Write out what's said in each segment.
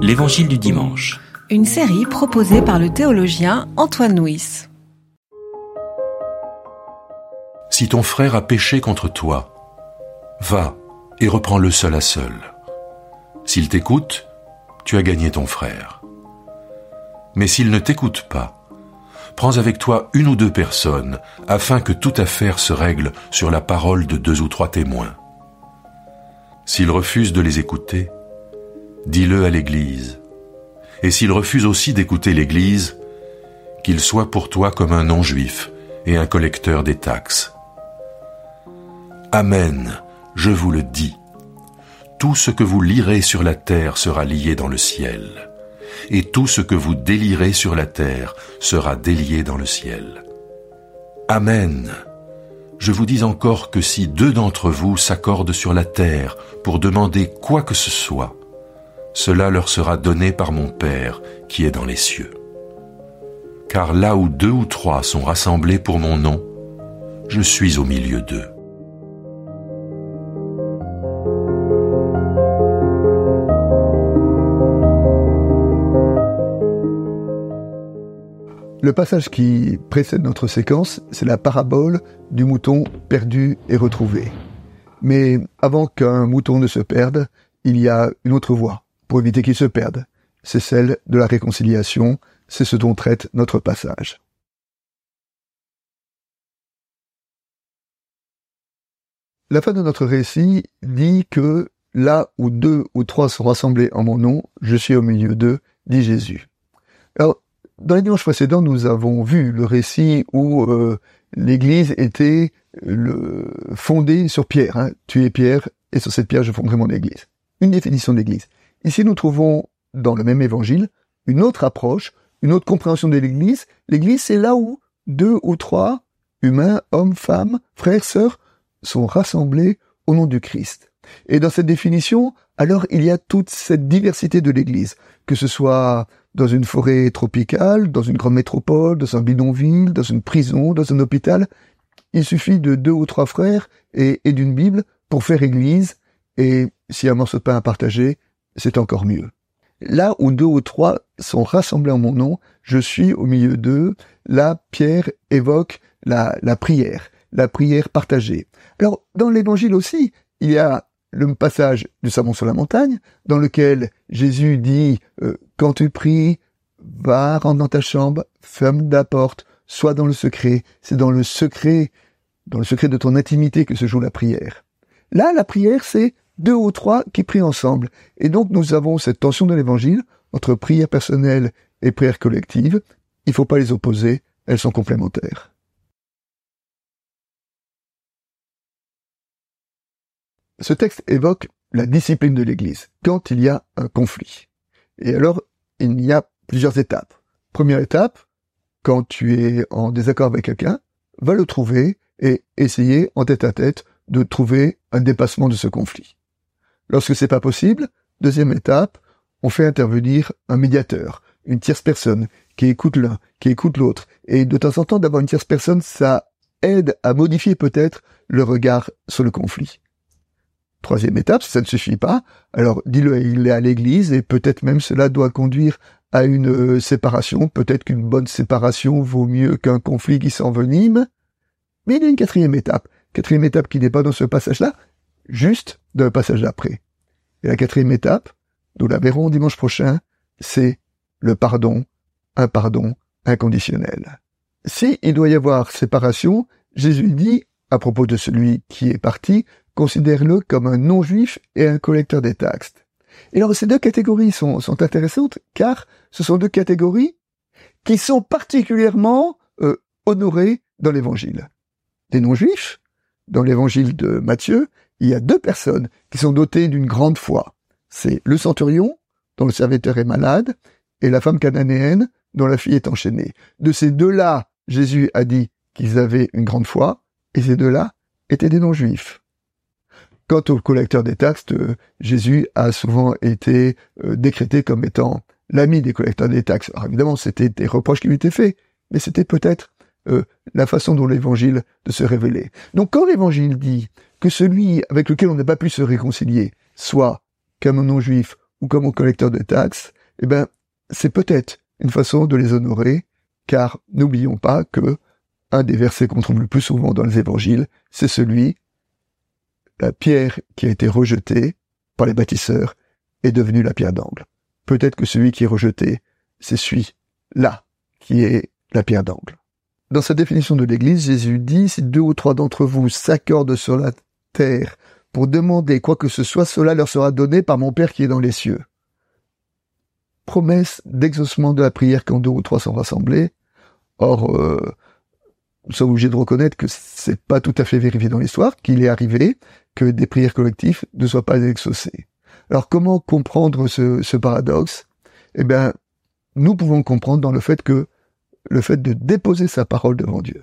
L'Évangile du dimanche. Une série proposée par le théologien Antoine Nuis. Si ton frère a péché contre toi, va et reprends-le seul à seul. S'il t'écoute, tu as gagné ton frère. Mais s'il ne t'écoute pas, prends avec toi une ou deux personnes afin que toute affaire se règle sur la parole de deux ou trois témoins. S'il refuse de les écouter, dis-le à l'Église. Et s'il refuse aussi d'écouter l'Église, qu'il soit pour toi comme un non-juif et un collecteur des taxes. Amen, je vous le dis. Tout ce que vous lirez sur la terre sera lié dans le ciel, et tout ce que vous délirez sur la terre sera délié dans le ciel. Amen. Je vous dis encore que si deux d'entre vous s'accordent sur la terre pour demander quoi que ce soit, cela leur sera donné par mon Père qui est dans les cieux. Car là où deux ou trois sont rassemblés pour mon nom, je suis au milieu d'eux. Le passage qui précède notre séquence, c'est la parabole du mouton perdu et retrouvé. Mais avant qu'un mouton ne se perde, il y a une autre voie pour éviter qu'il se perde. C'est celle de la réconciliation, c'est ce dont traite notre passage. La fin de notre récit dit que là où deux ou trois sont rassemblés en mon nom, je suis au milieu d'eux, dit Jésus. Alors, dans les dimanches précédents, nous avons vu le récit où euh, l'Église était fondée sur Pierre. Hein. Tu es Pierre, et sur cette pierre je fonderai mon Église. Une définition de l'Église. Ici, nous trouvons dans le même évangile une autre approche, une autre compréhension de l'Église. L'Église, c'est là où deux ou trois humains, hommes, femmes, frères, sœurs, sont rassemblés au nom du Christ. Et dans cette définition, alors il y a toute cette diversité de l'Église, que ce soit dans une forêt tropicale, dans une grande métropole, dans un bidonville, dans une prison, dans un hôpital. Il suffit de deux ou trois frères et, d'une Bible pour faire Église, et si un morceau de pain à partager, c'est encore mieux. Là où deux ou trois sont rassemblés en mon nom, je suis au milieu d'eux. Là, Pierre évoque la, prière, la prière partagée. Alors, dans l'évangile aussi, il y a le passage du Sermon sur la montagne, dans lequel Jésus dit euh, Quand tu pries, va, rentre dans ta chambre, ferme la porte, sois dans le secret. C'est dans le secret, dans le secret de ton intimité que se joue la prière. Là, la prière, c'est deux ou trois qui prient ensemble. Et donc, nous avons cette tension de l'évangile entre prière personnelle et prière collective. Il ne faut pas les opposer, elles sont complémentaires. Ce texte évoque la discipline de l'Église, quand il y a un conflit. Et alors, il y a plusieurs étapes. Première étape, quand tu es en désaccord avec quelqu'un, va le trouver et essayer en tête à tête de trouver un dépassement de ce conflit. Lorsque c'est pas possible, deuxième étape, on fait intervenir un médiateur, une tierce personne, qui écoute l'un, qui écoute l'autre. Et de temps en temps, d'avoir une tierce personne, ça aide à modifier peut-être le regard sur le conflit. Troisième étape, ça ne suffit pas, alors dis-le, il est à l'église et peut-être même cela doit conduire à une euh, séparation. Peut-être qu'une bonne séparation vaut mieux qu'un conflit qui s'envenime. Mais il y a une quatrième étape. Quatrième étape qui n'est pas dans ce passage-là, juste le passage d'après. Et la quatrième étape, nous la verrons dimanche prochain, c'est le pardon, un pardon inconditionnel. Si il doit y avoir séparation, Jésus dit, à propos de celui qui est parti, considère-le comme un non-juif et un collecteur des taxes. Et alors ces deux catégories sont, sont intéressantes car ce sont deux catégories qui sont particulièrement euh, honorées dans l'évangile. Des non-juifs, dans l'évangile de Matthieu, il y a deux personnes qui sont dotées d'une grande foi. C'est le centurion, dont le serviteur est malade, et la femme cananéenne, dont la fille est enchaînée. De ces deux-là, Jésus a dit qu'ils avaient une grande foi, et ces deux-là étaient des non-juifs. Quant au collecteur des taxes, euh, Jésus a souvent été euh, décrété comme étant l'ami des collecteurs des taxes. Alors évidemment, c'était des reproches qui lui étaient faits, mais c'était peut-être euh, la façon dont l'évangile de se révéler. Donc quand l'évangile dit que celui avec lequel on n'a pas pu se réconcilier soit comme un non-juif ou comme aux collecteurs de taxes, eh ben, c'est peut-être une façon de les honorer, car n'oublions pas que un des versets qu'on trouve le plus souvent dans les évangiles, c'est celui, la pierre qui a été rejetée par les bâtisseurs est devenue la pierre d'angle. Peut-être que celui qui est rejeté, c'est celui-là qui est la pierre d'angle. Dans sa définition de l'Église, Jésus dit, si deux ou trois d'entre vous s'accordent sur la pour demander quoi que ce soit, cela leur sera donné par mon Père qui est dans les cieux. Promesse d'exaucement de la prière quand deux ou trois sont rassemblés. Or, euh, nous sommes obligés de reconnaître que c'est pas tout à fait vérifié dans l'histoire, qu'il est arrivé que des prières collectives ne soient pas exaucées. Alors, comment comprendre ce paradoxe? Eh bien, nous pouvons comprendre dans le fait que le fait de déposer sa parole devant Dieu,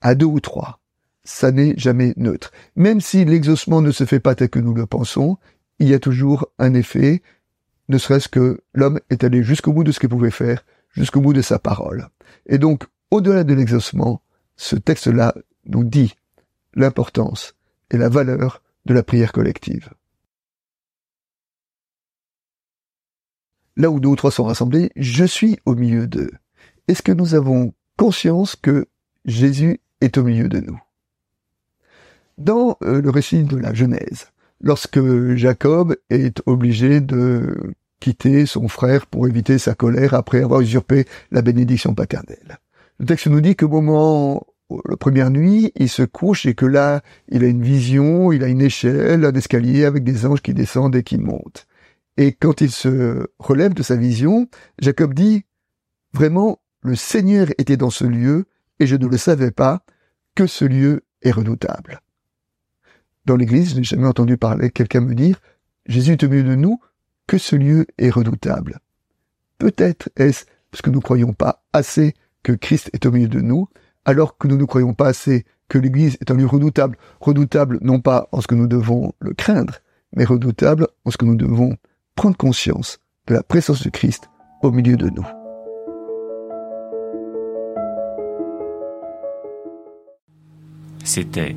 à deux ou trois, ça n'est jamais neutre. Même si l'exaucement ne se fait pas tel que nous le pensons, il y a toujours un effet, ne serait-ce que l'homme est allé jusqu'au bout de ce qu'il pouvait faire, jusqu'au bout de sa parole. Et donc, au-delà de l'exaucement, ce texte-là nous dit l'importance et la valeur de la prière collective. Là où deux ou trois sont rassemblés, je suis au milieu d'eux. Est-ce que nous avons conscience que Jésus est au milieu de nous? Dans euh, le récit de la Genèse, lorsque Jacob est obligé de quitter son frère pour éviter sa colère après avoir usurpé la bénédiction paternelle. Le texte nous dit qu'au moment, la première nuit, il se couche et que là, il a une vision, il a une échelle, un escalier avec des anges qui descendent et qui montent. Et quand il se relève de sa vision, Jacob dit, vraiment, le Seigneur était dans ce lieu, et je ne le savais pas, que ce lieu est redoutable. Dans l'église, je n'ai jamais entendu parler quelqu'un me dire, Jésus est au milieu de nous, que ce lieu est redoutable. Peut-être est-ce parce que nous ne croyons pas assez que Christ est au milieu de nous, alors que nous ne croyons pas assez que l'église est un lieu redoutable, redoutable non pas en ce que nous devons le craindre, mais redoutable en ce que nous devons prendre conscience de la présence de Christ au milieu de nous. C'était